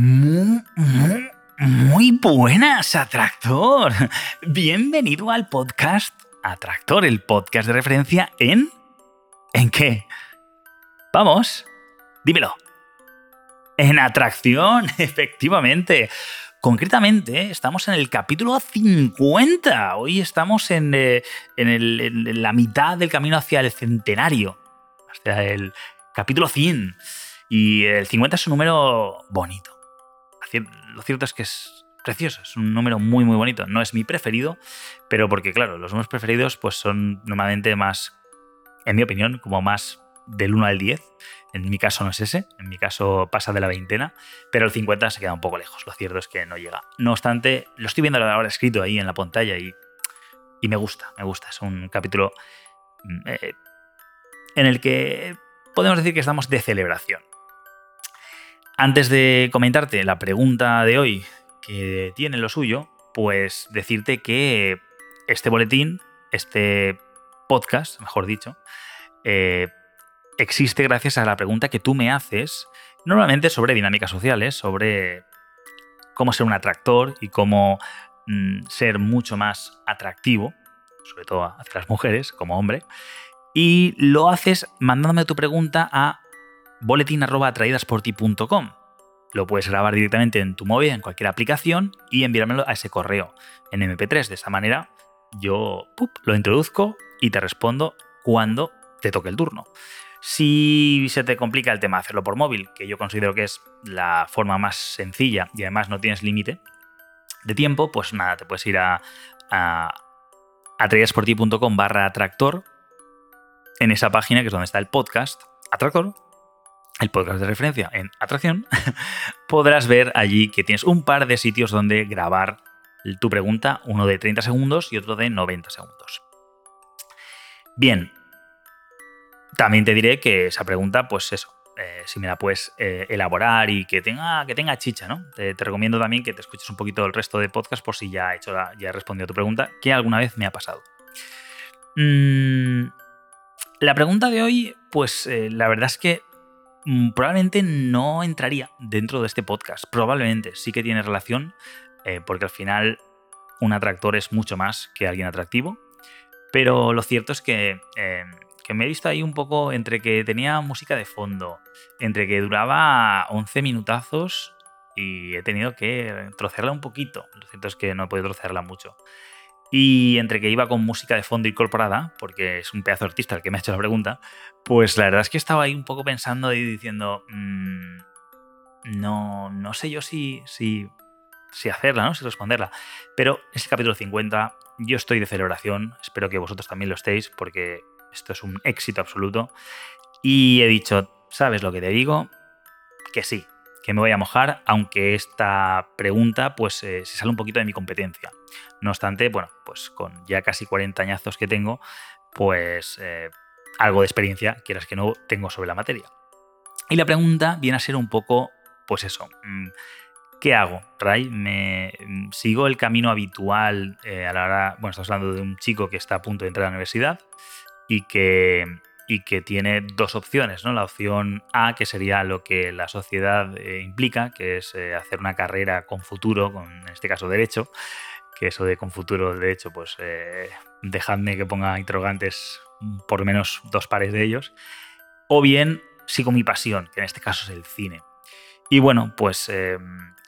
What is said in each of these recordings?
Muy, muy, muy buenas, Atractor. Bienvenido al podcast Atractor, el podcast de referencia en... ¿En qué? Vamos, dímelo. En atracción, efectivamente. Concretamente, estamos en el capítulo 50. Hoy estamos en, eh, en la mitad del camino hacia el centenario. Hacia el capítulo 100. Y el 50 es un número bonito lo cierto es que es precioso, es un número muy muy bonito. No es mi preferido, pero porque claro, los números preferidos pues son normalmente más, en mi opinión, como más del 1 al 10. En mi caso no es ese, en mi caso pasa de la veintena, pero el 50 se queda un poco lejos. Lo cierto es que no llega. No obstante, lo estoy viendo ahora escrito ahí en la pantalla y, y me gusta, me gusta. Es un capítulo mm, eh, en el que podemos decir que estamos de celebración. Antes de comentarte la pregunta de hoy, que tiene lo suyo, pues decirte que este boletín, este podcast, mejor dicho, eh, existe gracias a la pregunta que tú me haces, normalmente sobre dinámicas sociales, sobre cómo ser un atractor y cómo mm, ser mucho más atractivo, sobre todo hacia las mujeres como hombre, y lo haces mandándome tu pregunta a boletín.atraídasporti.com. Lo puedes grabar directamente en tu móvil, en cualquier aplicación, y enviármelo a ese correo en MP3. De esa manera, yo lo introduzco y te respondo cuando te toque el turno. Si se te complica el tema de hacerlo por móvil, que yo considero que es la forma más sencilla y además no tienes límite de tiempo, pues nada, te puedes ir a, a, barra atractor en esa página que es donde está el podcast Atractor el podcast de referencia en atracción, podrás ver allí que tienes un par de sitios donde grabar tu pregunta, uno de 30 segundos y otro de 90 segundos. Bien, también te diré que esa pregunta, pues eso, eh, si me la puedes eh, elaborar y que tenga, que tenga chicha, ¿no? Te, recomiendo también que te escuches un poquito el resto de podcast por si ya he, hecho ya he respondido a tu pregunta, que alguna vez me ha pasado. Mm, la pregunta de hoy, pues eh, la verdad es que probablemente no entraría dentro de este podcast. Probablemente sí que tiene relación, eh, porque al final un atractor es mucho más que alguien atractivo. Pero lo cierto es que, eh, que, me he visto ahí un poco entre que tenía música de fondo, entre que duraba 11 minutazos y he tenido que trocearla un poquito. Lo cierto es que no he podido trocearla mucho. Y entre que iba con música de fondo incorporada, porque es un pedazo artista el que me ha hecho la pregunta, pues la verdad es que estaba ahí un poco pensando y diciendo, mm, no, no sé yo si, si, si hacerla, ¿no? si responderla. Pero es capítulo 50, yo estoy de celebración, espero que vosotros también lo estéis, porque esto es un éxito absoluto. Y he dicho, ¿sabes lo que te digo? Que sí, que me voy a mojar, aunque esta pregunta pues eh, se sale un poquito de mi competencia. No obstante, bueno, pues con ya casi 40 añazos que tengo, pues eh, algo de experiencia, quieras que no, tengo sobre la materia. Y la pregunta viene a ser un poco, pues eso, mm, ¿qué hago, Ray? ¿Me mm, sigo el camino habitual eh, a la hora, bueno, estamos hablando de un chico que está a punto de entrar a la universidad y que y que tiene dos opciones, ¿no? La opción A, que sería lo que la sociedad eh, implica, que es eh, hacer una carrera con futuro, con, en este caso derecho, que eso de con futuro derecho, pues eh, dejadme que ponga interrogantes por menos dos pares de ellos, o bien sigo mi pasión, que en este caso es el cine. Y bueno, pues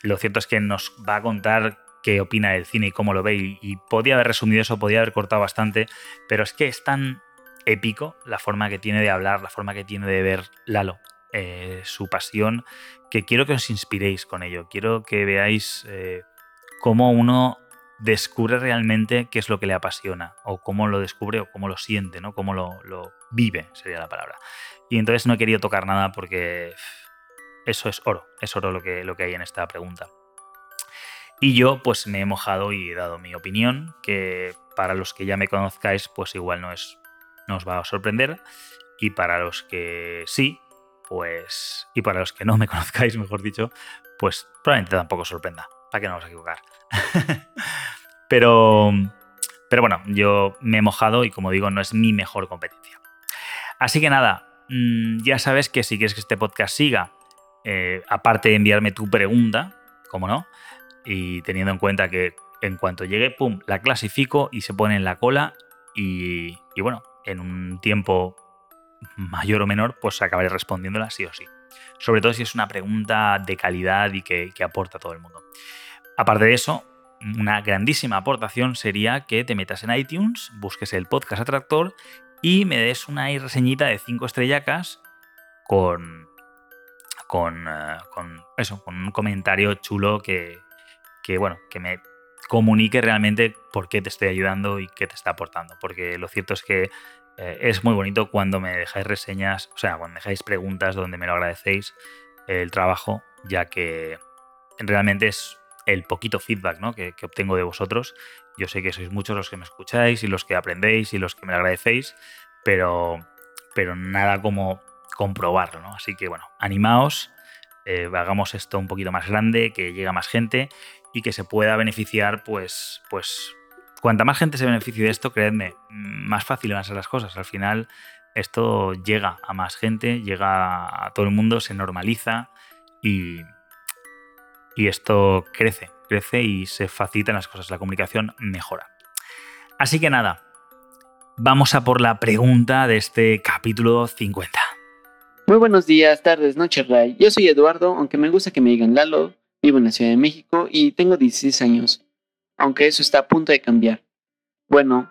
lo cierto es que nos va a contar qué opina del cine y cómo lo ve, y, y podía haber resumido eso, podía haber cortado bastante, pero es que es tan épico la forma que tiene de hablar, la forma que tiene de ver Lalo, eh, su pasión, que quiero que os inspiréis con ello, quiero que veáis eh, cómo uno descubre realmente qué es lo que le apasiona, o cómo lo descubre o cómo lo siente, ¿no? cómo lo, vive, sería la palabra. Y entonces no he querido tocar nada porque eso es oro, es oro que, lo que hay en esta pregunta. Y yo pues me he mojado y he dado mi opinión, que para los que ya me conozcáis pues igual no, es, no os va a sorprender. Y para los que sí, pues... Y para los que no me conozcáis, mejor dicho, pues probablemente tampoco sorprenda. ¿Para qué no vamos equivocar? pero... Pero bueno, yo me he mojado y como digo, no es mi mejor competencia. Así que nada, mm, ya sabes que si quieres que este podcast siga, eh, aparte de enviarme tu pregunta, como no, y teniendo en cuenta que en cuanto llegue, pum, la clasifico y se pone en la cola y, bueno, en un tiempo mayor o menor, pues acabaré respondiéndola sí o sí. Sobre todo si es una pregunta de calidad y que, aporta a todo el mundo. Aparte de eso, una grandísima aportación sería que te metas en iTunes, busques el podcast Atractor y me des una reseñita de 5 estrellacas con, con, eh, con, eso, con un comentario chulo que, que, bueno, que me comunique realmente por qué te estoy ayudando y qué te está aportando. Porque lo cierto es que eh, es muy bonito cuando me dejáis reseñas, o sea, cuando me dejáis preguntas donde me lo agradecéis el trabajo, ya que realmente es el poquito feedback ¿no? que, obtengo de vosotros. Yo sé que sois muchos los que me escucháis y los que aprendéis y los que me agradecéis, pero, pero nada como comprobarlo. ¿no? Así que bueno, animaos, eh, hagamos esto un poquito más grande, que llegue a más gente y que se pueda beneficiar, pues, pues, cuanta más gente se beneficie de esto, creedme, más fácil van a ser las cosas. Al final, esto llega a más gente, llega a todo el mundo, se normaliza y, y esto crece, crece y se facilitan las cosas, la comunicación mejora. Así que nada, vamos a por la pregunta de este capítulo 50. Muy buenos días, tardes, noches, Ray. Yo soy Eduardo, aunque me gusta que me digan Lalo, Vivo en la Ciudad de México y tengo 16 años, aunque eso está a punto de cambiar. Bueno,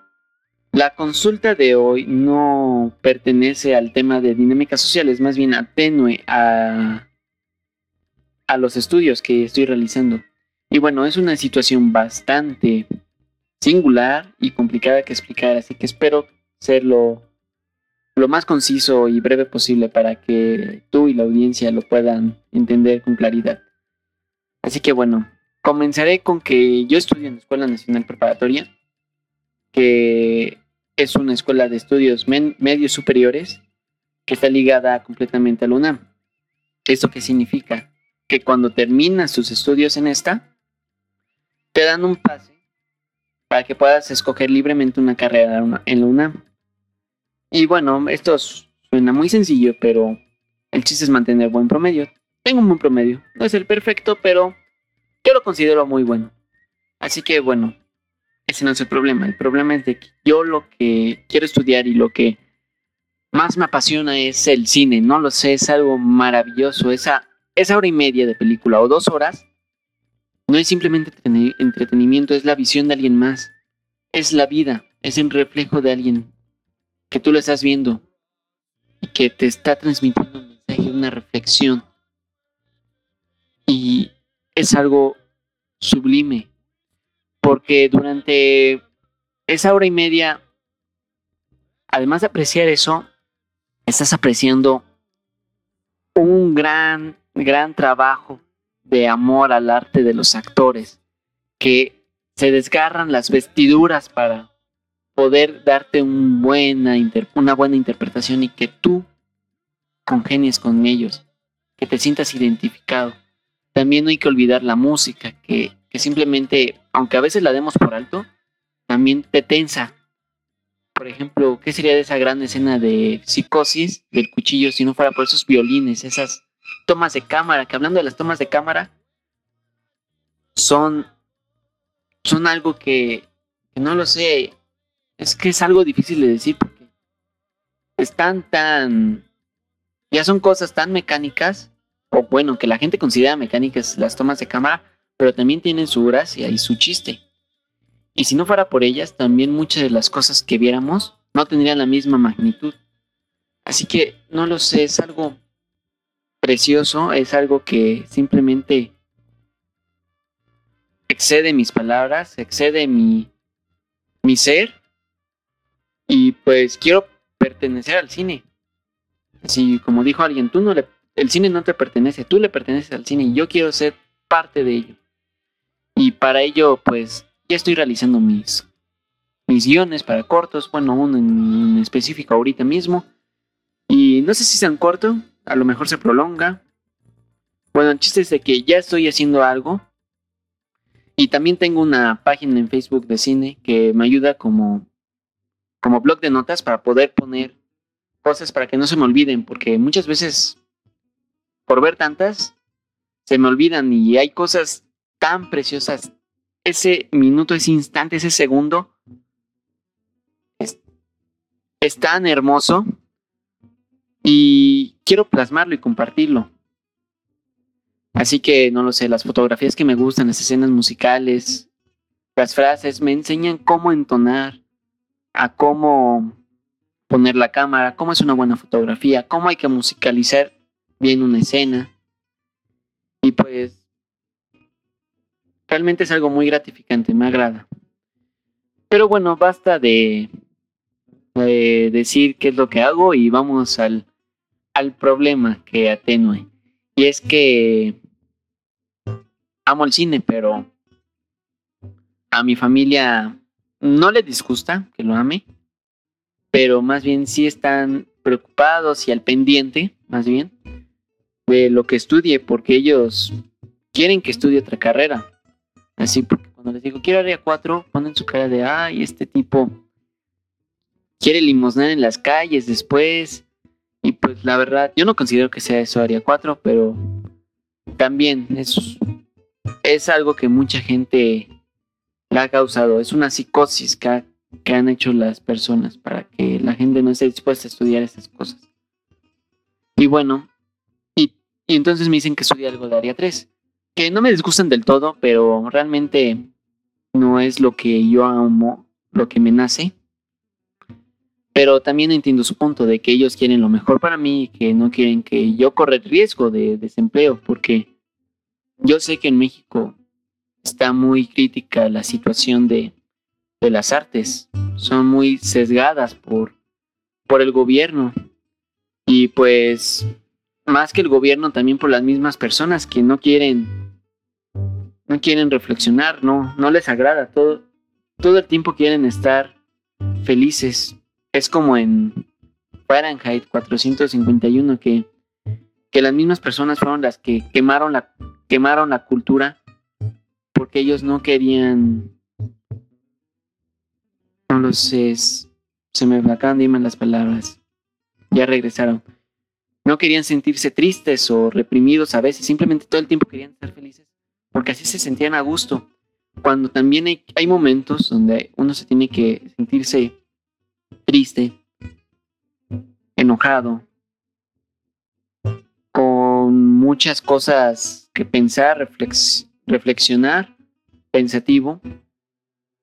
la consulta de hoy no pertenece al tema de dinámicas sociales, más bien atenue a, a los estudios que estoy realizando. Y bueno, es una situación bastante singular y complicada que explicar, así que espero ser lo, lo más conciso y breve posible para que tú y la audiencia lo puedan entender con claridad. Así que bueno, comenzaré con que yo estudio en la Escuela Nacional Preparatoria, que es una escuela de estudios medios superiores que está ligada completamente a la UNAM. ¿Esto qué significa? Que cuando terminas tus estudios en esta, te dan un pase para que puedas escoger libremente una carrera en la UNAM. Y bueno, esto suena muy sencillo, pero el chiste es mantener buen promedio. Tengo un buen promedio. No es el perfecto, pero yo lo considero muy bueno. Así que bueno, ese no es el problema. El problema es de que yo lo que quiero estudiar y lo que más me apasiona es el cine. No lo sé, es algo maravilloso. Esa, esa hora y media de película o dos horas no es simplemente entretenimiento, es la visión de alguien más. Es la vida, es el reflejo de alguien que tú lo estás viendo y que te está transmitiendo un mensaje, una reflexión y es algo sublime, porque durante esa hora y media, además de apreciar eso, estás apreciando un gran, gran trabajo de amor al arte de los actores, que se desgarran las vestiduras para poder darte una buena interpretación y que tú congenies con ellos, que te sientas identificado. También no hay que olvidar la música, que, simplemente, aunque a veces la demos por alto, también te tensa. Por ejemplo, ¿qué sería de esa gran escena de psicosis del cuchillo si no fuera por esos violines, esas tomas de cámara, que hablando de las tomas de cámara, son, son algo que, que no lo sé, es que es algo difícil de decir porque están tan, ya son cosas tan mecánicas o bueno, que la gente considera mecánicas las tomas de cámara, pero también tienen su gracia y su chiste. Y si no fuera por ellas, también muchas de las cosas que viéramos no tendrían la misma magnitud. Así que no lo sé, es algo precioso, es algo que simplemente excede mis palabras, excede mi, mi ser. Y pues quiero pertenecer al cine. Así como dijo alguien, tú no le el cine no te pertenece, tú le perteneces al cine y yo quiero ser parte de ello. Y para ello, pues, ya estoy realizando mis, mis guiones para cortos, bueno, uno en, específico ahorita mismo. Y no sé si sean corto, a lo mejor se prolonga. Bueno, el chiste es de que ya estoy haciendo algo. Y también tengo una página en Facebook de cine que me ayuda como, como blog de notas para poder poner cosas para que no se me olviden, porque muchas veces por ver tantas se me olvidan y hay cosas tan preciosas. Ese minuto, ese instante, ese segundo es, tan hermoso y quiero plasmarlo y compartirlo. Así que no lo sé, las fotografías que me gustan, las escenas musicales, las frases me enseñan cómo entonar, a cómo poner la cámara, cómo es una buena fotografía, cómo hay que musicalizar bien una escena. Y pues realmente es algo muy gratificante, me agrada. Pero bueno, basta de, decir qué es lo que hago y vamos al, al problema que atenue. Y es que amo el cine, pero a mi familia no le disgusta que lo ame pero más bien sí están preocupados y al pendiente, más bien, lo que estudie, porque ellos quieren que estudie otra carrera. Así, porque cuando les digo quiero área 4, ponen su cara de, ay, este tipo quiere limosnar en las calles después. Y pues la verdad, yo no considero que sea eso área 4, pero también es, es algo que mucha gente la ha causado. Es una psicosis que ha que han hecho las personas para que la gente no esté dispuesta a estudiar estas cosas. Y bueno, y, entonces me dicen que estudie algo de área 3, que no me disgustan del todo, pero realmente no es lo que yo amo, lo que me nace. Pero también entiendo su punto de que ellos quieren lo mejor para mí que no quieren que yo corra el riesgo de desempleo, porque yo sé que en México está muy crítica la situación de de las artes. Son muy sesgadas por, por el gobierno. Y pues, más que el gobierno, también por las mismas personas que no quieren, no quieren reflexionar, no, no les agrada. Todo, todo el tiempo quieren estar felices. Es como en Fahrenheit 451 que, que las mismas personas fueron las que quemaron la, quemaron la cultura porque ellos no querían no lo sé. Se me acaban de irme las palabras. Ya regresaron. No querían sentirse tristes o reprimidos a veces. Simplemente todo el tiempo querían ser felices. Porque así se sentían a gusto. Cuando también hay, momentos donde uno se tiene que sentirse triste, enojado, con muchas cosas que pensar, reflexionar, pensativo,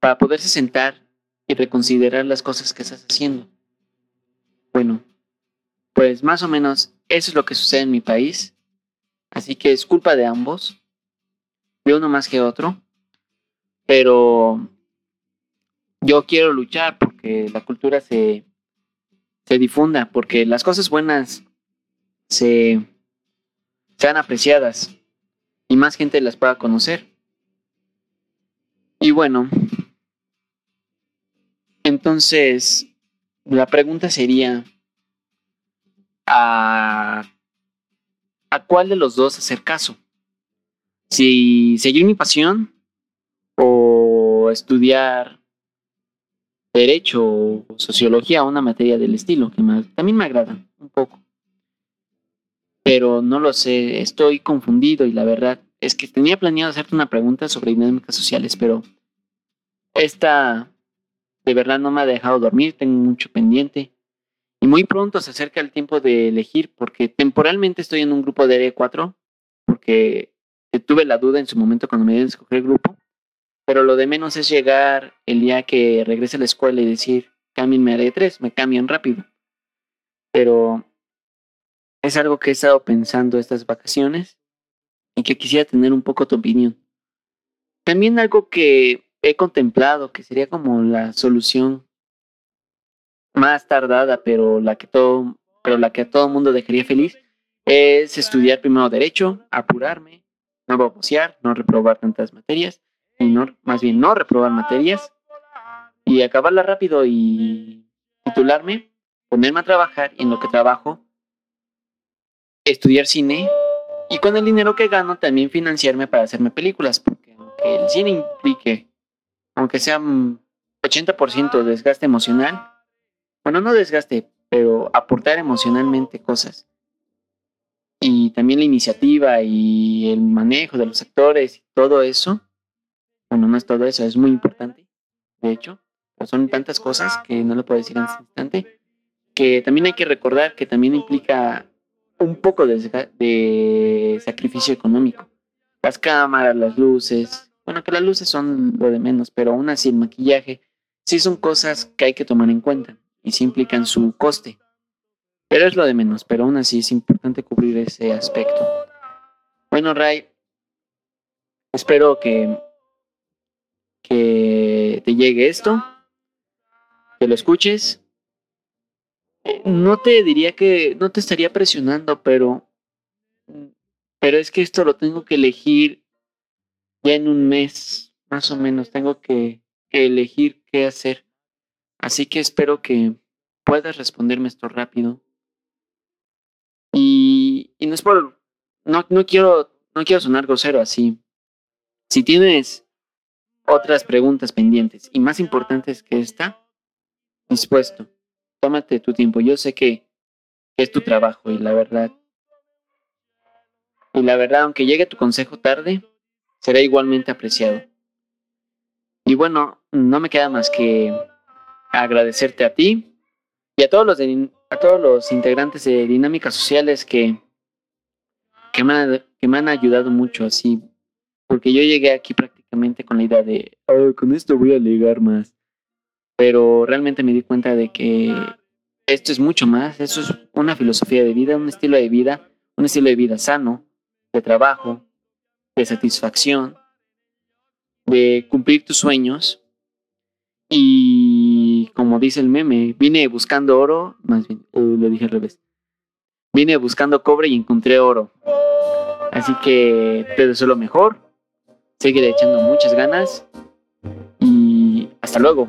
para poderse sentar y reconsiderar las cosas que estás haciendo. Bueno, pues más o menos eso es lo que sucede en mi país. Así que es culpa de ambos, de uno más que otro. Pero yo quiero luchar porque la cultura se, se difunda, porque las cosas buenas se sean apreciadas y más gente las pueda conocer. Y bueno, entonces, la pregunta sería, ¿a, ¿a cuál de los dos hacer caso? Si seguir mi pasión o estudiar derecho o sociología, una materia del estilo, que también me agrada un poco. Pero no lo sé, estoy confundido y la verdad es que tenía planeado hacerte una pregunta sobre dinámicas sociales, pero esta de verdad no me ha dejado dormir, tengo mucho pendiente. Muy pronto se acerca el tiempo de elegir, porque temporalmente estoy en un grupo de R4, porque tuve la duda en su momento cuando me dieron escoger el grupo. Pero lo de menos es llegar el día que regrese a la escuela y decir, cámbienme a R3, me cambian rápido. Pero es algo que he estado pensando estas vacaciones y que quisiera tener un poco tu opinión. También algo que he contemplado que sería como la solución más tardada, pero la que todo, pero la que a todo mundo dejaría feliz, es estudiar primero derecho, apurarme, no babosear, no reprobar tantas materias, y no, más bien no reprobar materias, y acabarla rápido y titularme, ponerme a trabajar y en lo que trabajo, estudiar cine y con el dinero que gano también financiarme para hacerme películas, porque aunque el cine implique, aunque sea 80% desgaste emocional, bueno, no desgaste, pero aportar emocionalmente cosas. Y también la iniciativa y el manejo de los actores y todo eso. Bueno, no es todo eso, es muy importante, de hecho. son tantas cosas que no lo puedo decir en este instante. Que también hay que recordar que también implica un poco de, de sacrificio económico. Las cámaras, las luces. Bueno, que las luces son lo de menos, pero aún así el maquillaje sí son cosas que hay que tomar en cuenta y sí implican su coste. Pero es lo de menos, pero aún así es importante cubrir ese aspecto. Bueno, Ray, espero que, que te llegue esto, que lo escuches. No te diría que no te estaría presionando, pero pero es que esto lo tengo que elegir ya en un mes, más o menos. Tengo que elegir qué hacer. Así que espero que puedas responderme esto rápido. Y, no es por. No, no, quiero, no quiero sonar grosero así. Si tienes otras preguntas pendientes y más importantes que esta, dispuesto. Tómate tu tiempo. Yo sé que es tu trabajo y la verdad. Y la verdad, aunque llegue tu consejo tarde, será igualmente apreciado. Y bueno, no me queda más que agradecerte a ti y a todos los, a todos los integrantes de Dinámicas Sociales que, que, me han, que me han ayudado mucho así, porque yo llegué aquí prácticamente con la idea de, oh, con esto voy a ligar más, pero realmente me di cuenta de que esto es mucho más, esto es una filosofía de vida, un estilo de vida, un estilo de vida sano, de trabajo, de satisfacción, de cumplir tus sueños. Y como dice el meme, vine buscando oro, más bien, uh, lo dije al revés. Vine buscando cobre y encontré oro. Así que te deseo lo mejor. Sigue echando muchas ganas. Y hasta luego.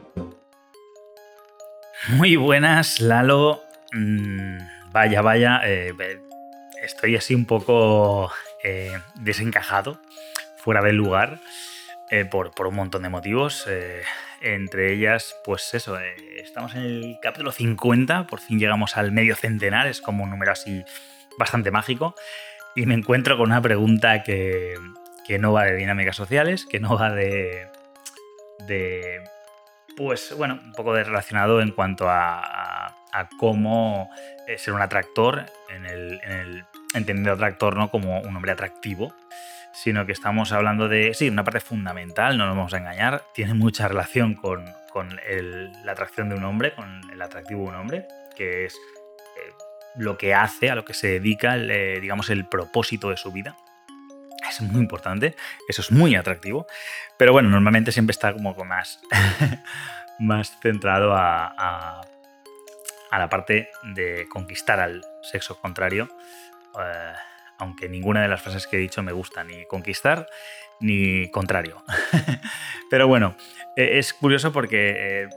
Muy buenas, Lalo. Mm, vaya, vaya. Eh, estoy así un poco eh, desencajado, fuera del lugar. Eh, por, un montón de motivos. Eh, entre ellas, pues eso, eh, estamos en el capítulo 50, por fin llegamos al medio centenar, es como un número así bastante mágico. Y me encuentro con una pregunta que, no va de dinámicas sociales, que no va de. de. Pues bueno, un poco de relacionado en cuanto a, cómo ser un atractor, en el, en el entender atractor ¿no? como un hombre atractivo sino que estamos hablando de, sí, una parte fundamental, no nos vamos a engañar, tiene mucha relación con, la atracción de un hombre, con el atractivo de un hombre, que es eh, lo que hace, a lo que se dedica, eh, digamos, el propósito de su vida. Es muy importante, eso es muy atractivo, pero bueno, normalmente siempre está como más, más centrado a, a, la parte de conquistar al sexo contrario. Eh, aunque ninguna de las frases que he dicho me gusta, ni conquistar ni contrario. Pero bueno, e, es curioso porque eh,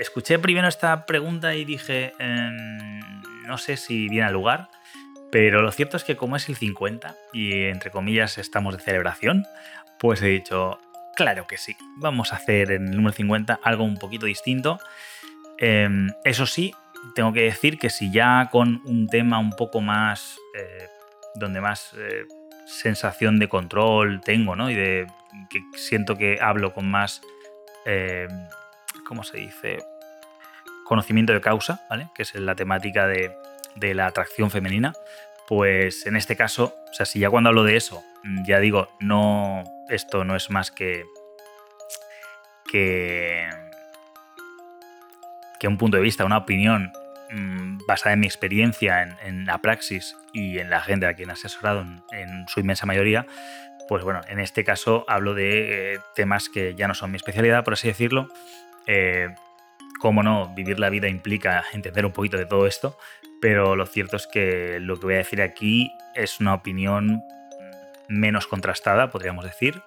escuché primero esta pregunta y dije, em, no sé si viene al lugar, pero lo cierto es que como es el 50 y entre comillas estamos de celebración, pues he dicho, claro que sí, vamos a hacer en el número 50 algo un poquito distinto. Em, eso sí, tengo que decir que si ya con un tema un poco más eh, donde más eh, sensación de control tengo, ¿no? Y de que siento que hablo con más, eh, ¿cómo se dice? Conocimiento de causa, ¿vale? Que es la temática de, la atracción femenina. Pues en este caso, o sea, si ya cuando hablo de eso, ya digo, no, esto no es más que, que, que un punto de vista, una opinión Mm, basada en mi experiencia en, la praxis y en la gente a quien he asesorado en, su inmensa mayoría, pues bueno, en este caso hablo de eh, temas que ya no son mi especialidad, por así decirlo. Eh, cómo no, vivir la vida implica entender un poquito de todo esto, pero lo cierto es que lo que voy a decir aquí es una opinión menos contrastada, podríamos decir,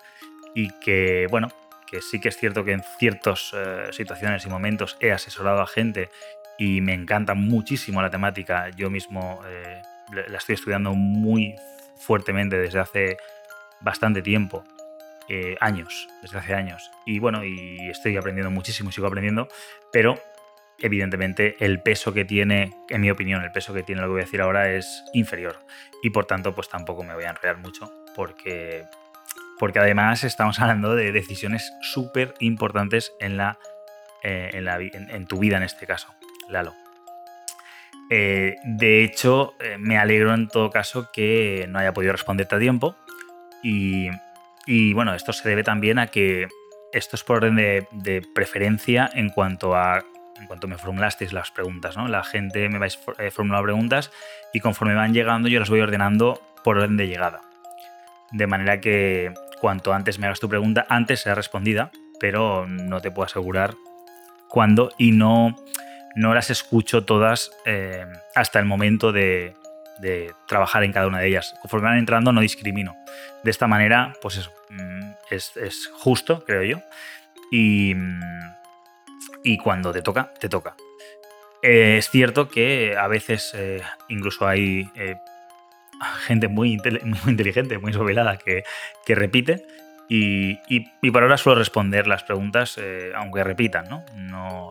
y que, bueno, que sí que es cierto que en ciertas eh, situaciones y momentos he asesorado a gente y me encanta muchísimo la temática. Yo mismo eh, la estoy estudiando muy fuertemente desde hace bastante tiempo, eh, años, desde hace años. Y bueno, y estoy aprendiendo muchísimo, sigo aprendiendo, pero evidentemente el peso que tiene, en mi opinión, el peso que tiene lo que voy a decir ahora es inferior. Y por tanto, pues tampoco me voy a enredar mucho, porque, porque además estamos hablando de decisiones súper importantes en, la, eh, en, tu vida en este caso, Eh, de hecho, eh, me alegro en todo caso que no haya podido responderte a tiempo. Y, y bueno, esto se debe también a que esto es por orden de, preferencia en cuanto a en cuanto me formulasteis las preguntas, ¿no? La gente me vais eh, formular preguntas y conforme van llegando yo las voy ordenando por orden de llegada. De manera que cuanto antes me hagas tu pregunta, antes será respondida, pero no te puedo asegurar cuándo y no, no las escucho todas eh, hasta el momento de, trabajar en cada una de ellas. Conforme van entrando no discrimino. De esta manera, pues eso, mm, es, es justo, creo yo. Y, mm, y cuando te toca, te toca. Eh, es cierto que a veces eh, incluso hay gente muy, muy, inteligente, muy sovelada que, que repite y, y, por ahora suelo responder las preguntas aunque repitan, ¿no? No,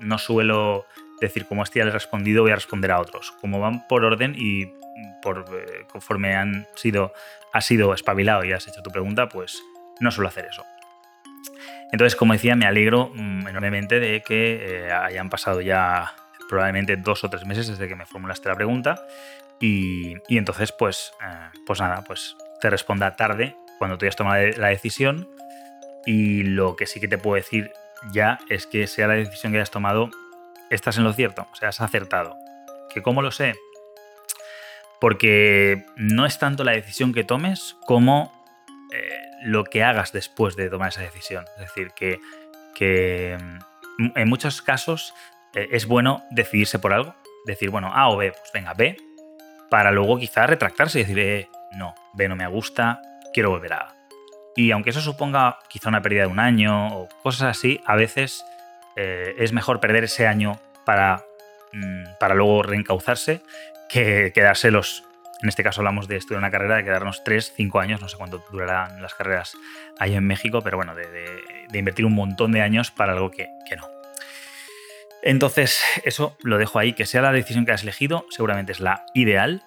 ¿no? suelo decir como este ya le he respondido voy a responder a otros. Como van por orden y por, conforme han sido, has sido espabilado y has hecho tu pregunta, pues no suelo hacer eso. Entonces, como decía, me alegro mm, enormemente de que eh, hayan pasado ya probablemente dos o tres meses desde que me formulaste la pregunta. Y, entonces, pues, eh, pues nada, pues te responda tarde cuando tú hayas tomado la decisión. Y lo que sí que te puedo decir ya es que sea la decisión que hayas tomado, estás en lo cierto, o sea, has acertado. ¿Que cómo lo sé? Porque no es tanto la decisión que tomes como lo que hagas después de tomar esa decisión. Es decir, que, mm, en muchos casos eh, es bueno decidirse por algo, decir, bueno, A o B, pues venga, B, para luego quizá retractarse y decir, eh, no, B no me gusta, quiero volver a. Y aunque eso suponga quizá una pérdida de un año o cosas así, a veces eh, es mejor perder ese año para, mm, para luego reencauzarse que quedarse los en este caso hablamos de estudiar una carrera, de quedarnos 3, 5 años, no sé cuánto durarán las carreras ahí en México, pero bueno, de, invertir un montón de años para algo que, no. Entonces, eso lo dejo ahí, que sea la decisión que has elegido, seguramente es la ideal.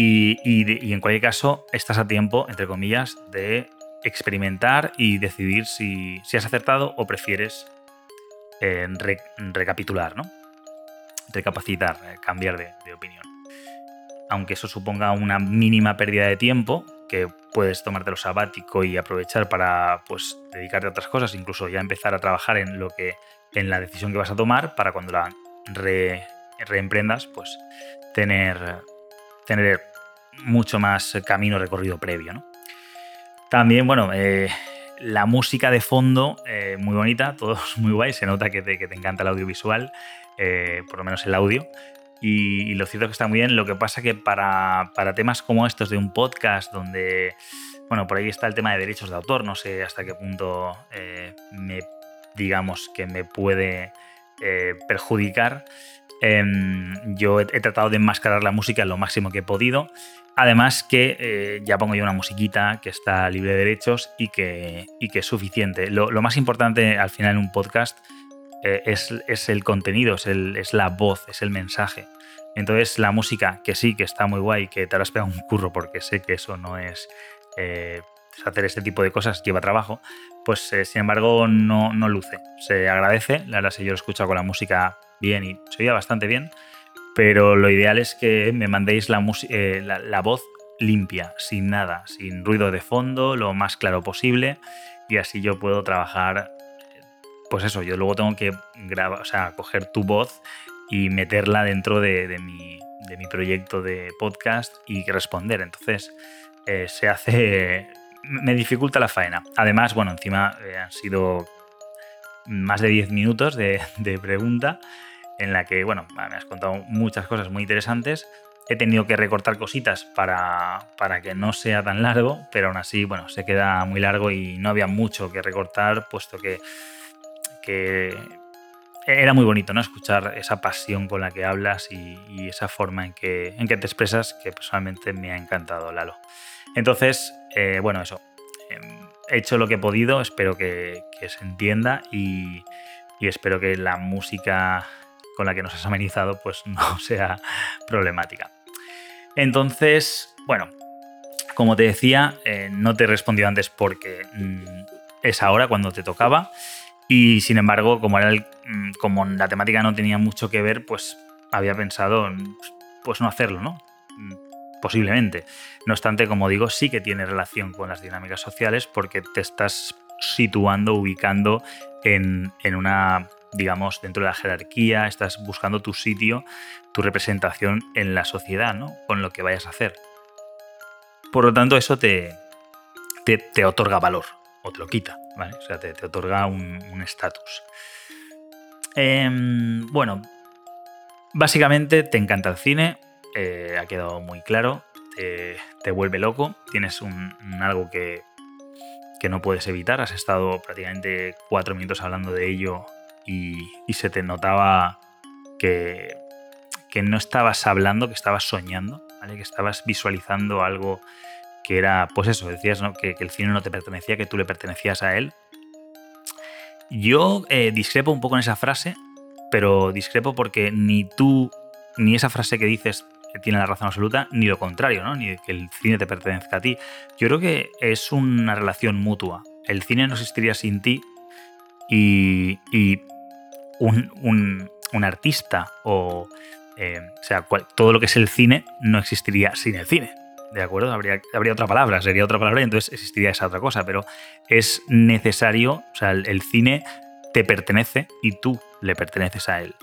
Y, en cualquier caso, estás a tiempo, entre comillas, de experimentar y decidir si, has acertado o prefieres eh, recapitular, ¿no? Recapacitar, eh, cambiar de opinión aunque eso suponga una mínima pérdida de tiempo, que puedes tomarte lo sabático y aprovechar para pues, dedicarte a otras cosas, incluso ya empezar a trabajar en lo que en la decisión que vas a tomar para cuando la reemprendas, pues tener, tener mucho más camino recorrido previo. También, bueno, eh, la música de fondo, eh, muy bonita, todo muy guay, se nota que te, que te encanta el audiovisual, eh, por lo menos el audio. Y, lo cierto es que está muy bien. Lo que pasa que para, temas como estos de un podcast donde, bueno, por ahí está el tema de derechos de autor, no sé hasta qué punto eh, me, digamos, que me puede eh, perjudicar. Em, yo he, tratado de enmascarar la música lo máximo que he podido. Además que eh, ya pongo yo una musiquita que está libre de derechos y que, que es suficiente. Lo, más importante al final en un podcast eh, es, el contenido, es, es, la voz, es el mensaje. Entonces la música, que sí, que está muy guay, que te pegado un curro porque sé que eso no es... Eh, hacer este tipo de cosas lleva trabajo, pues sin embargo no, no, luce. Se agradece, la verdad es que yo lo he escuchado con la música bien y se oía bastante bien, pero lo ideal es que me mandéis la, la, la voz limpia, sin nada, sin ruido de fondo, lo más claro posible y así yo puedo trabajar pues eso, yo luego tengo que grabar, o sea, coger tu voz y meterla dentro de, mi, proyecto de podcast y responder. Entonces, eh, se hace. Me dificulta la faena. Además, bueno, encima eh, han sido más de 10 minutos de, pregunta en la que, bueno, me has contado muchas cosas muy interesantes. He tenido que recortar cositas para, para, que no sea tan largo, pero aún así, bueno, se queda muy largo y no había mucho que recortar, puesto que, que era muy bonito, ¿no? Escuchar esa pasión con la que hablas y, esa forma en que, en que te expresas, que personalmente me ha encantado, Lalo. Entonces, eh, bueno, eso. Em, he hecho lo que he podido, espero que, se entienda y, y espero que la música con la que nos has amenizado pues no sea problemática. Entonces, bueno, como te decía, eh, no te he respondido antes porque mm, es ahora cuando te tocaba. Y sin embargo, como, era mm, como la temática no tenía mucho que ver, pues había pensado pues no hacerlo, ¿no? Mm, posiblemente. No obstante, como digo, sí que tiene relación con las dinámicas sociales porque te estás situando, ubicando en, en una digamos, dentro de la jerarquía, estás buscando tu sitio, tu representación en la sociedad, ¿no? Con lo que vayas a hacer. Por lo tanto, eso te, te, otorga valor, o te lo quita, ¿vale? O sea, te, otorga un estatus. Em, bueno, básicamente te encanta el cine, eh, ha quedado muy claro, te, vuelve loco, tienes un, algo que, que no puedes evitar, has estado prácticamente cuatro minutos hablando de ello y, se te notaba que, que, no estabas hablando, que estabas soñando, ¿vale? que estabas visualizando algo que era, pues eso, decías ¿no? que, el cine no te pertenecía, que tú le pertenecías a él. Yo eh, discrepo un poco en esa frase, pero discrepo porque ni tú, ni esa frase que dices tiene la razón absoluta, ni lo contrario, ¿no? ni que el cine te pertenezca a ti. Yo creo que es una relación mutua. El cine no existiría sin ti y, y un, artista o, eh, o sea, todo lo que es el cine no existiría sin el cine. ¿De acuerdo? Habría, habría otra palabra, sería otra palabra y entonces existiría esa otra cosa, pero es necesario, o sea, el, cine te pertenece y tú le perteneces a él.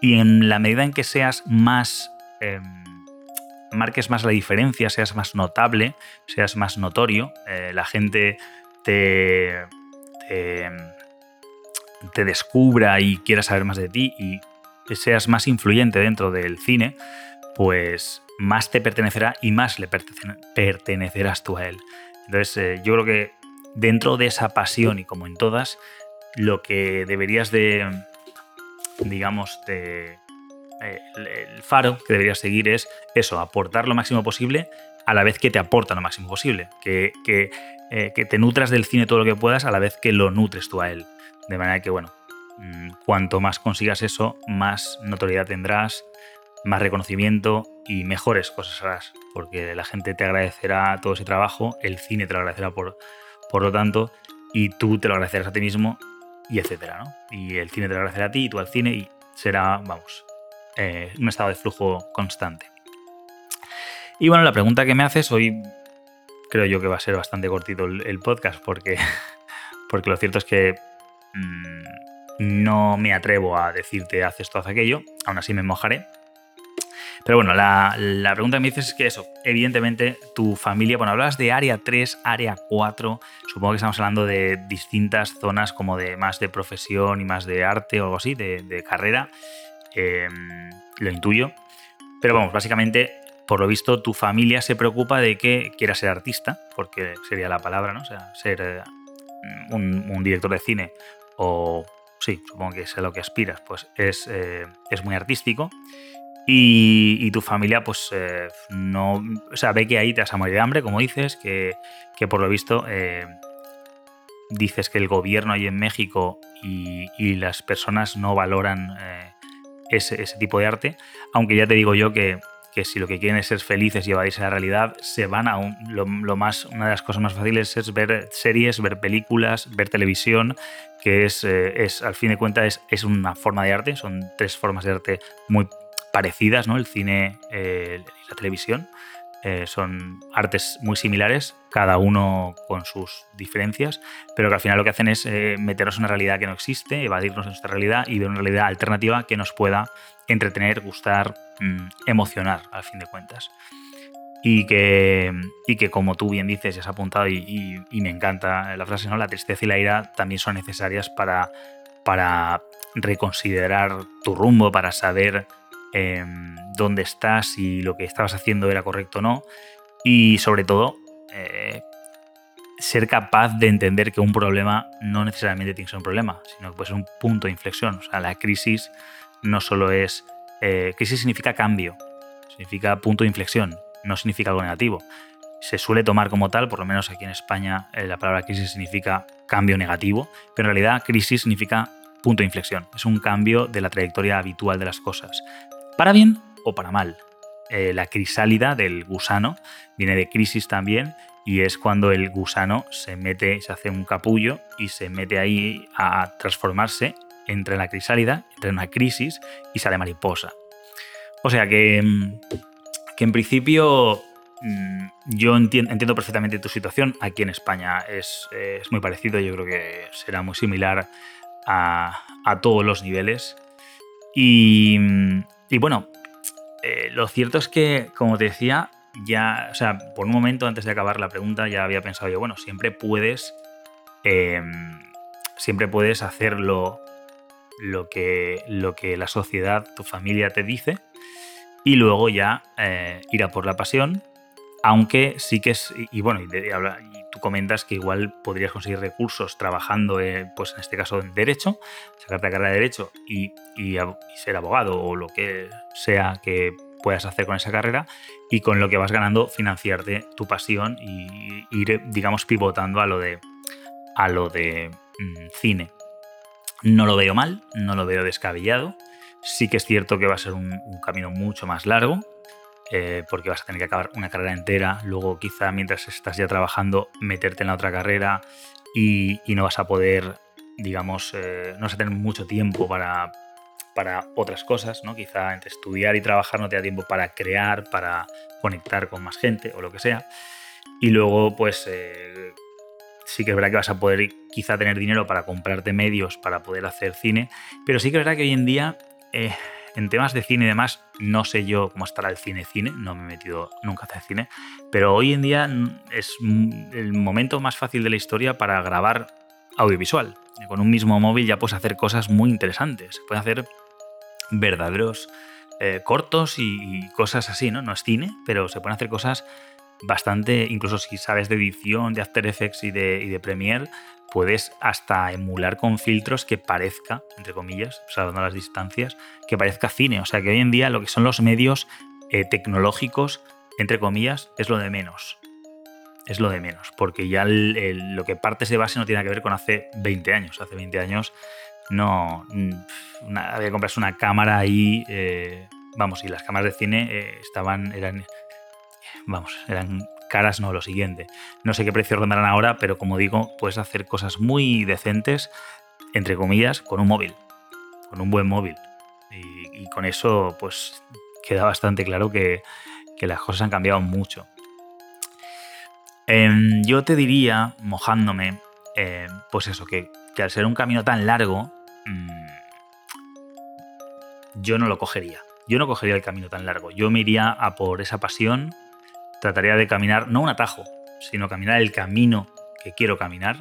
Y en la medida en que seas más, em, marques más la diferencia, seas más notable, seas más notorio, eh, la gente te, te, te descubra y quiera saber más de ti y seas más influyente dentro del cine, pues más te pertenecerá y más le pertenecerás tú a él. Entonces, eh, yo creo que dentro de esa pasión y como en todas, lo que deberías de, digamos, de, eh, el faro que deberías seguir es eso, aportar lo máximo posible a la vez que te aporta lo máximo posible, que, que, eh, que te nutras del cine todo lo que puedas a la vez que lo nutres tú a él. De manera que, bueno, mm, cuanto más consigas eso, más notoriedad tendrás, más reconocimiento y mejores cosas harás, porque la gente te agradecerá todo ese trabajo, el cine te lo agradecerá por, por lo tanto, y tú te lo agradecerás a ti mismo, y etcétera, ¿no? Y el cine te lo agradecerá a ti, y tú al cine, y será, vamos, eh, un estado de flujo constante. Y bueno, la pregunta que me haces hoy creo yo que va a ser bastante cortito el, el podcast, porque, porque lo cierto es que Mm, no me atrevo a decirte haz esto, haz aquello, aún así me mojaré. Pero bueno, la, pregunta que me dices es que eso, evidentemente tu familia, bueno, hablas de área 3, área 4, supongo que estamos hablando de distintas zonas como de más de profesión y más de arte o algo así, de, carrera, em, lo intuyo. Pero vamos, básicamente, por lo visto, tu familia se preocupa de que quieras ser artista, porque sería la palabra, ¿no? O sea, ser eh, un director de cine o sí, supongo que es a lo que aspiras, pues es, eh, muy artístico. Y, tu familia, pues eh, no. O sea, ve que ahí te vas a morir de hambre, como dices, que, por lo visto eh, dices que el gobierno ahí en México y, las personas no valoran ese, tipo de arte. Aunque ya te digo yo que que si lo que quieren es ser felices y evadirse la realidad, se van a lo, más, una de las cosas más fáciles es ver series, ver películas, ver televisión, que es, eh, es al fin de cuentas es, es, una forma de arte, son tres formas de arte muy parecidas, ¿no? El cine eh, la televisión. Eh, son artes muy similares, cada uno con sus diferencias, pero que al final lo que hacen es meternos en una realidad que no existe, evadirnos de nuestra realidad y ver una realidad alternativa que nos pueda entretener, gustar, mm, emocionar, al fin de cuentas. Y que, y que como tú bien dices y has apuntado, y, me encanta la frase, ¿no? la tristeza y la ira también son necesarias para, para reconsiderar tu rumbo, para saber em, dónde estás y lo que estabas haciendo era correcto o no. Y sobre todo, eh, ser capaz de entender que un problema no necesariamente tiene que ser un problema, sino que puede ser un punto de inflexión. O sea, la crisis no solo es... Eh, crisis significa cambio, significa punto de inflexión, no significa algo negativo. Se suele tomar como tal, por lo menos aquí en España, eh, la palabra crisis significa cambio negativo, pero en realidad crisis significa punto de inflexión. Es un cambio de la trayectoria habitual de las cosas. Para bien o para mal. Eh, la crisálida del gusano viene de crisis también y es cuando el gusano se mete, se hace un capullo y se mete ahí a transformarse, entre la crisálida, entra en una crisis y sale mariposa. O sea que, mm, que en principio mm, yo entiendo, perfectamente tu situación. Aquí en España es, muy parecido, yo creo que será muy similar a, todos los niveles. Y, mm, bueno, eh, lo cierto es que, como te decía, ya, o sea, por un momento antes de acabar la pregunta ya había pensado yo, bueno, siempre puedes, em, siempre puedes hacer lo, que, lo que la sociedad, tu familia te dice y luego ya eh, ir a por la pasión, aunque sí que es, y, bueno, y, tú comentas que igual podrías conseguir recursos trabajando, pues en este caso en Derecho, sacarte la carrera de Derecho y, y ser abogado o lo que sea que puedas hacer con esa carrera y con lo que vas ganando financiarte tu pasión y ir, digamos, pivotando a lo de, a lo de mm, cine. No lo veo mal, no lo veo descabellado. Sí que es cierto que va a ser un, camino mucho más largo, eh, porque vas a tener que acabar una carrera entera, luego quizá mientras estás ya trabajando meterte en la otra carrera y, no vas a poder, digamos, eh, no vas a tener mucho tiempo para, para otras cosas, ¿no? Quizá entre estudiar y trabajar no te da tiempo para crear, para conectar con más gente o lo que sea. Y luego, pues eh, sí que es verdad que vas a poder quizá tener dinero para comprarte medios para poder hacer cine, pero sí que es verdad que hoy en día, en temas de cine y demás, no sé yo cómo estará el cine-cine, no me he metido nunca a hacer cine, pero hoy en día es el momento más fácil de la historia para grabar audiovisual. Con un mismo móvil ya puedes hacer cosas muy interesantes. Se pueden hacer verdaderos eh, cortos y, cosas así, ¿no? No es cine, pero se pueden hacer cosas bastante, incluso si sabes de edición, de After Effects y de, y de Premiere, puedes hasta emular con filtros que parezca, entre comillas, salvando las distancias, que parezca cine. O sea que hoy en día lo que son los medios eh, tecnológicos, entre comillas, es lo de menos. Es lo de menos, porque ya lo que partes de base no tiene que ver con hace 20 años. Hace 20 años no. había que comprarse una cámara ahí. Eh, vamos, y las cámaras de cine eh, estaban. eran. Vamos, eran caras, no, lo siguiente. No sé qué precio rondarán ahora, pero como digo, puedes hacer cosas muy decentes, entre comillas, con un móvil. Con un buen móvil. Y, con eso, pues, queda bastante claro que, las cosas han cambiado mucho. Em, yo te diría, mojándome, eh, pues eso, que, que, al ser un camino tan largo, Mm, yo no lo cogería. Yo no cogería el camino tan largo. Yo me iría a por esa pasión, trataría de caminar, no un atajo, sino caminar el camino que quiero caminar.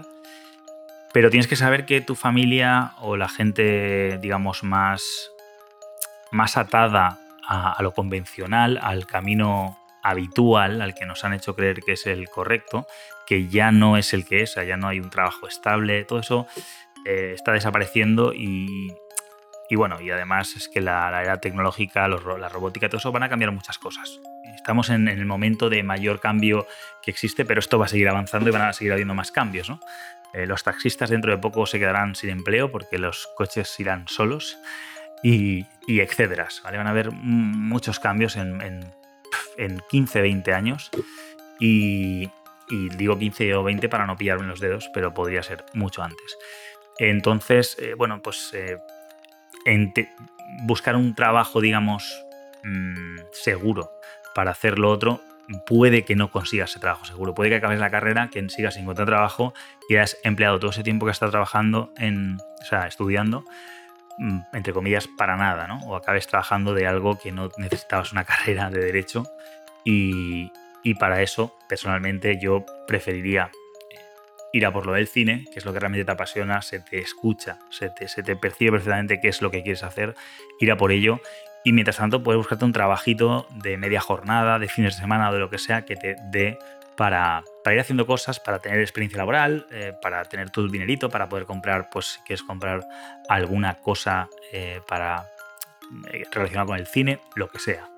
Pero tienes que saber que tu familia o la gente, digamos, más, más atada a, lo convencional, al camino habitual, al que nos han hecho creer que es el correcto, que ya no es el que es, ya no hay un trabajo estable, todo eso eh, está desapareciendo y, bueno, y además es que la, era tecnológica, la robótica, todo eso van a cambiar muchas cosas. Estamos en, el momento de mayor cambio que existe, pero esto va a seguir avanzando y van a seguir habiendo más cambios. Eh, los taxistas dentro de poco se quedarán sin empleo porque los coches irán solos y, ¿vale? Van a haber muchos cambios en, en, 15, 20 años y, y digo 15 o 20 para no pillarme los dedos, pero podría ser mucho antes. Entonces, eh, bueno, pues eh, buscar un trabajo, digamos, mm, seguro para hacer lo otro, puede que no consigas ese trabajo seguro. Puede que acabes la carrera, que sigas sin encontrar trabajo y hayas empleado todo ese tiempo que has estado trabajando en, o sea, estudiando, mm, entre comillas, para nada, ¿no? O acabes trabajando de algo que no necesitabas una carrera de derecho y, y para eso, personalmente, yo preferiría ir a por lo del cine, que es lo que realmente te apasiona, se te escucha, se te, se te percibe perfectamente qué es lo que quieres hacer, ir a por ello y mientras tanto puedes buscarte un trabajito de media jornada, de fines de semana o de lo que sea que te dé para, para ir haciendo cosas, para tener experiencia laboral, eh, para tener tu dinerito, para poder comprar, pues si quieres comprar alguna cosa eh, para eh, relacionada con el cine, lo que sea.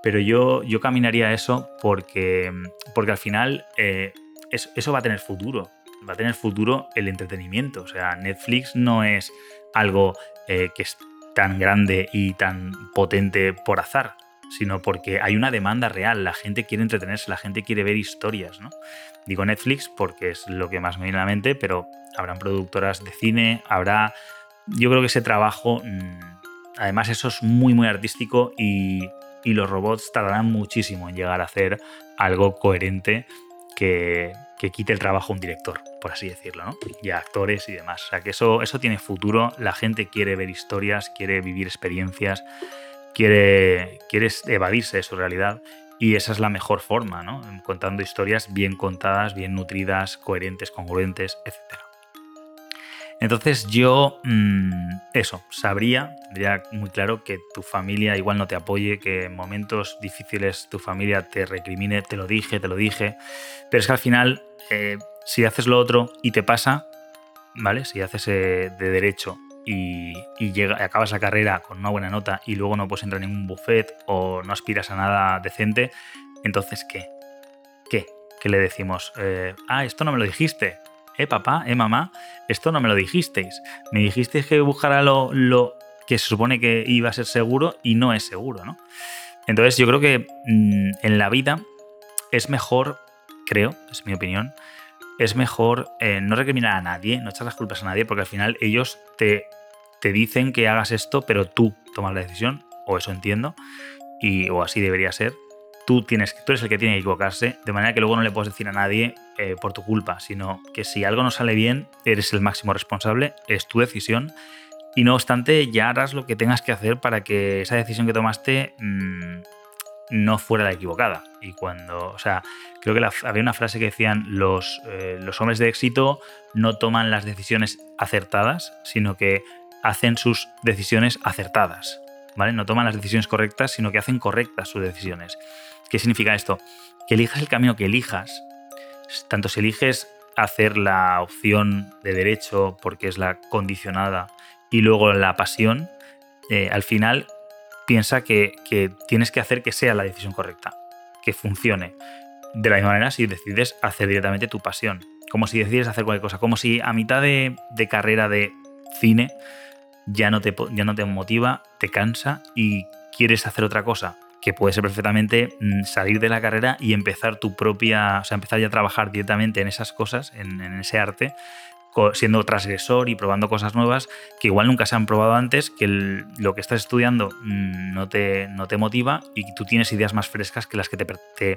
Pero yo, yo caminaría eso porque, porque al final eso va a tener futuro. Va a tener futuro el entretenimiento. O sea, Netflix no es algo que es tan grande y tan potente por azar, sino porque hay una demanda real, la gente quiere entretenerse, la gente quiere ver historias, ¿no? Digo Netflix porque es lo que más me viene a la mente, pero habrán productoras de cine, habrá... Yo creo que ese trabajo, mm, además eso es muy, muy artístico y, y los robots tardarán muchísimo en llegar a hacer algo coherente que, quite el trabajo a un director, por así decirlo, ¿no? Y a actores y demás. O sea, que eso, eso tiene futuro, la gente quiere ver historias, quiere vivir experiencias, quiere, quiere evadirse de su realidad y esa es la mejor forma, ¿no? Contando historias bien contadas, bien nutridas, coherentes, congruentes, etc. Entonces yo, mm, eso, sabría, tendría muy claro que tu familia igual no te apoye, que en momentos difíciles tu familia te recrimine, te lo dije, te lo dije, pero es que al final, eh, si haces lo otro y te pasa, ¿vale? Si haces eh, de derecho y, llega, acabas la carrera con una buena nota y luego no puedes entrar en ningún buffet o no aspiras a nada decente, entonces ¿qué? ¿Qué? ¿Qué le decimos? Eh, ah, esto no me lo dijiste eh, papá, eh, mamá, esto no me lo dijisteis. Me dijisteis que buscara lo, lo que se supone que iba a ser seguro y no es seguro, ¿no? Entonces yo creo que mm, en la vida es mejor, creo, es mi opinión, es mejor eh, no recriminar a nadie, no echar las culpas a nadie, porque al final ellos te, te dicen que hagas esto, pero tú tomas la decisión, o eso entiendo, y, o así debería ser, tú, tienes, tú eres el que tiene que equivocarse, de manera que luego no le puedes decir a nadie eh, por tu culpa, sino que si algo no sale bien, eres el máximo responsable, es tu decisión. Y no obstante, ya harás lo que tengas que hacer para que esa decisión que tomaste mm, no fuera la equivocada. Y cuando, o sea, creo que había una frase que decían, los, eh, los hombres de éxito no toman las decisiones acertadas, sino que hacen sus decisiones acertadas. ¿Vale? No toman las decisiones correctas, sino que hacen correctas sus decisiones. ¿Qué significa esto? Que elijas el camino que elijas, tanto si eliges hacer la opción de derecho porque es la condicionada y luego la pasión, eh, al final piensa que, tienes que hacer que sea la decisión correcta, que funcione. De la misma manera si decides hacer directamente tu pasión, como si decides hacer cualquier cosa, como si a mitad de, de carrera de cine ya no, te, ya no te motiva, te cansa y quieres hacer otra cosa que puede ser perfectamente mm, salir de la carrera y empezar tu propia, o sea, empezar ya a trabajar directamente en esas cosas, en, ese arte, siendo transgresor y probando cosas nuevas que igual nunca se han probado antes, que lo que estás estudiando mm, no te, no te motiva y tú tienes ideas más frescas que las que te, te,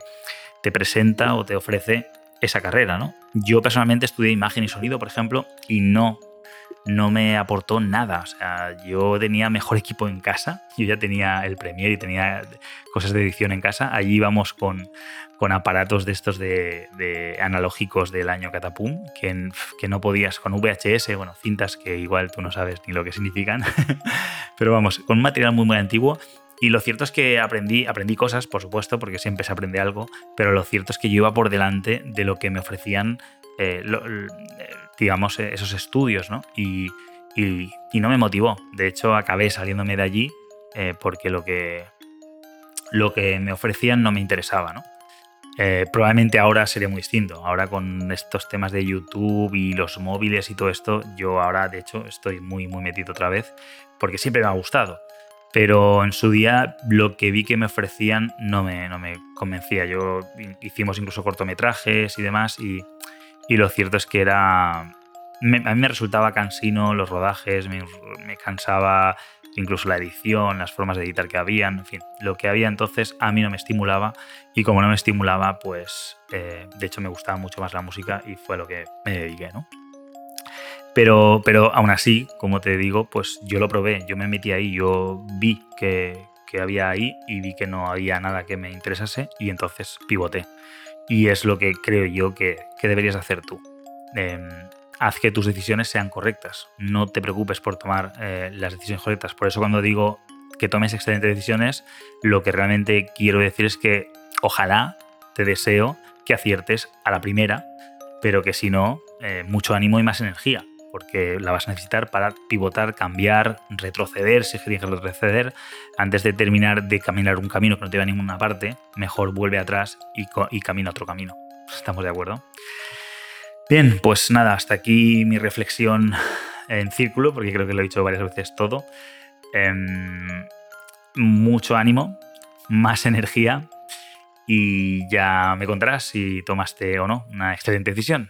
te presenta o te ofrece esa carrera, ¿no? Yo personalmente estudié imagen y sonido, por ejemplo, y no no me aportó nada. O sea, yo tenía mejor equipo en casa, yo ya tenía el Premiere y tenía cosas de edición en casa. Allí íbamos con, con aparatos de estos de, analógicos del año Catapum, que, que no podías, con VHS, bueno, cintas que igual tú no sabes ni lo que significan, pero vamos, con un material muy, muy antiguo. Y lo cierto es que aprendí, aprendí cosas, por supuesto, porque siempre se aprende algo, pero lo cierto es que yo iba por delante de lo que me ofrecían eh, digamos, eh, esos estudios, ¿no? Y, no me motivó. De hecho, acabé saliéndome de allí eh, porque lo que, lo que me ofrecían no me interesaba, ¿no? Eh, probablemente ahora sería muy distinto. Ahora con estos temas de YouTube y los móviles y todo esto, yo ahora de hecho estoy muy, muy metido otra vez porque siempre me ha gustado. Pero en su día lo que vi que me ofrecían no me, no me convencía. Yo hicimos incluso cortometrajes y demás y y lo cierto es que era. a mí me resultaba cansino los rodajes, me, cansaba incluso la edición, las formas de editar que habían, en fin, lo que había entonces a mí no me estimulaba y como no me estimulaba, pues eh, de hecho me gustaba mucho más la música y fue lo que me dediqué, ¿no? Pero, pero aún así, como te digo, pues yo lo probé, yo me metí ahí, yo vi que, que había ahí y vi que no había nada que me interesase y entonces pivoté. Y es lo que creo yo que, deberías hacer tú. em, haz que tus decisiones sean correctas. No te preocupes por tomar eh, las decisiones correctas. Por eso cuando digo que tomes excelentes decisiones, lo que realmente quiero decir es que ojalá te deseo que aciertes a la primera, pero que si no, eh, mucho ánimo y más energía, porque la vas a necesitar para pivotar, cambiar, retroceder, si que retroceder, antes de terminar de caminar un camino que no te va a ninguna parte, mejor vuelve atrás y, y camina otro camino. ¿Estamos de acuerdo? Bien, pues nada, hasta aquí mi reflexión en círculo, porque creo que lo he dicho varias veces todo. Em, mucho ánimo, más energía y ya me contarás si tomaste o no una excelente decisión.